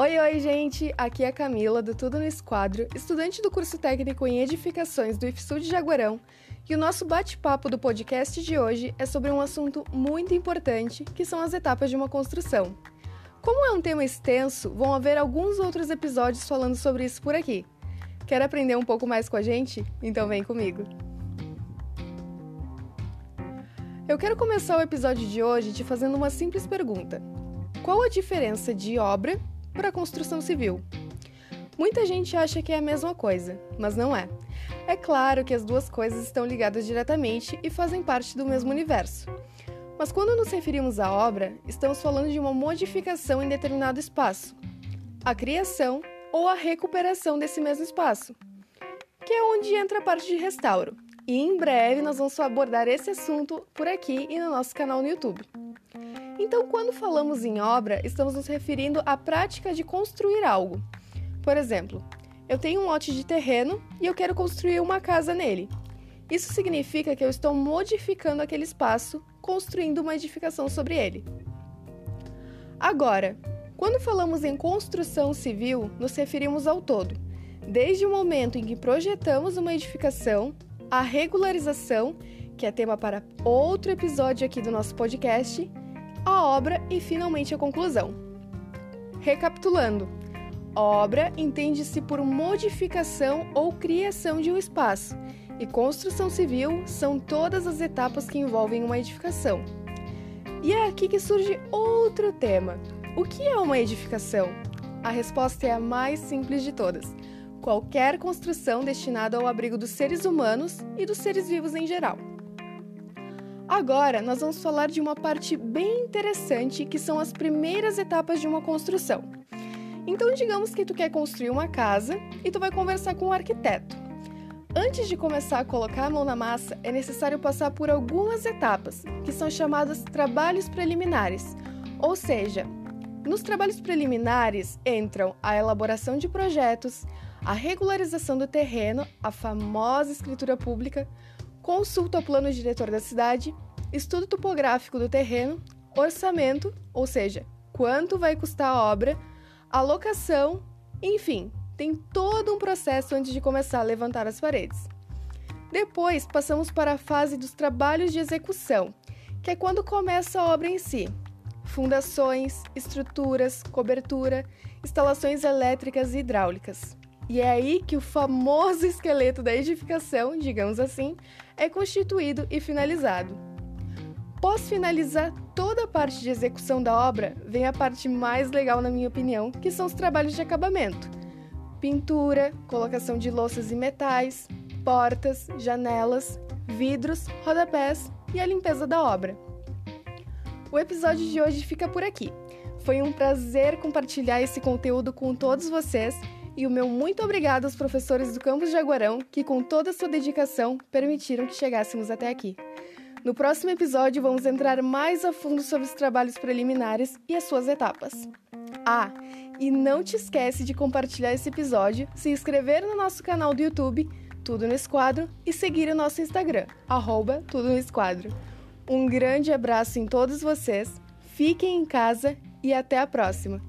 Oi, oi, gente! Aqui é a Camila, do Tudo no Esquadro, estudante do curso técnico em edificações do IFSU de Jaguarão, e o nosso bate-papo do podcast de hoje é sobre um assunto muito importante, que são as etapas de uma construção. Como é um tema extenso, vão haver alguns outros episódios falando sobre isso por aqui. Quer aprender um pouco mais com a gente? Então vem comigo! Eu quero começar o episódio de hoje te fazendo uma simples pergunta. Qual a diferença de obra para construção civil? Muita gente acha que é a mesma coisa, mas não é. É claro que as duas coisas estão ligadas diretamente e fazem parte do mesmo universo. Mas quando nos referimos à obra, estamos falando de uma modificação em determinado espaço, a criação ou a recuperação desse mesmo espaço, que é onde entra a parte de restauro. E em breve nós vamos abordar esse assunto por aqui e no nosso canal no YouTube. Então, quando falamos em obra, estamos nos referindo à prática de construir algo. Por exemplo, eu tenho um lote de terreno e eu quero construir uma casa nele. Isso significa que eu estou modificando aquele espaço, construindo uma edificação sobre ele. Agora, quando falamos em construção civil, nos referimos ao todo, desde o momento em que projetamos uma edificação, a regularização, que é tema para outro episódio aqui do nosso podcast, a obra e finalmente a conclusão. Recapitulando, obra entende-se por modificação ou criação de um espaço, e construção civil são todas as etapas que envolvem uma edificação. E é aqui que surge outro tema: o que é uma edificação? A resposta é a mais simples de todas. Qualquer construção destinada ao abrigo dos seres humanos e dos seres vivos em geral. Agora, nós vamos falar de uma parte bem interessante que são as primeiras etapas de uma construção. Então, digamos que tu quer construir uma casa e tu vai conversar com o um arquiteto. Antes de começar a colocar a mão na massa, é necessário passar por algumas etapas, que são chamadas trabalhos preliminares. Ou seja, nos trabalhos preliminares entram a elaboração de projetos, a regularização do terreno, a famosa escritura pública, consulta ao plano diretor da cidade, estudo topográfico do terreno, orçamento, ou seja, quanto vai custar a obra, alocação, enfim, tem todo um processo antes de começar a levantar as paredes. Depois passamos para a fase dos trabalhos de execução, que é quando começa a obra em si. Fundações, estruturas, cobertura, instalações elétricas e hidráulicas. E é aí que o famoso esqueleto da edificação, digamos assim, é constituído e finalizado. Pós finalizar toda a parte de execução da obra, vem a parte mais legal, na minha opinião, que são os trabalhos de acabamento: pintura, colocação de louças e metais, portas, janelas, vidros, rodapés e a limpeza da obra. O episódio de hoje fica por aqui. Foi um prazer compartilhar esse conteúdo com todos vocês e o meu muito obrigado aos professores do campus de Aguarão que, com toda a sua dedicação, permitiram que chegássemos até aqui. No próximo episódio, vamos entrar mais a fundo sobre os trabalhos preliminares e as suas etapas. Ah, e não te esquece de compartilhar esse episódio, se inscrever no nosso canal do YouTube, Tudo no Esquadro, e seguir o nosso Instagram, arroba Tudo no Esquadro. Um grande abraço em todos vocês, fiquem em casa e até a próxima!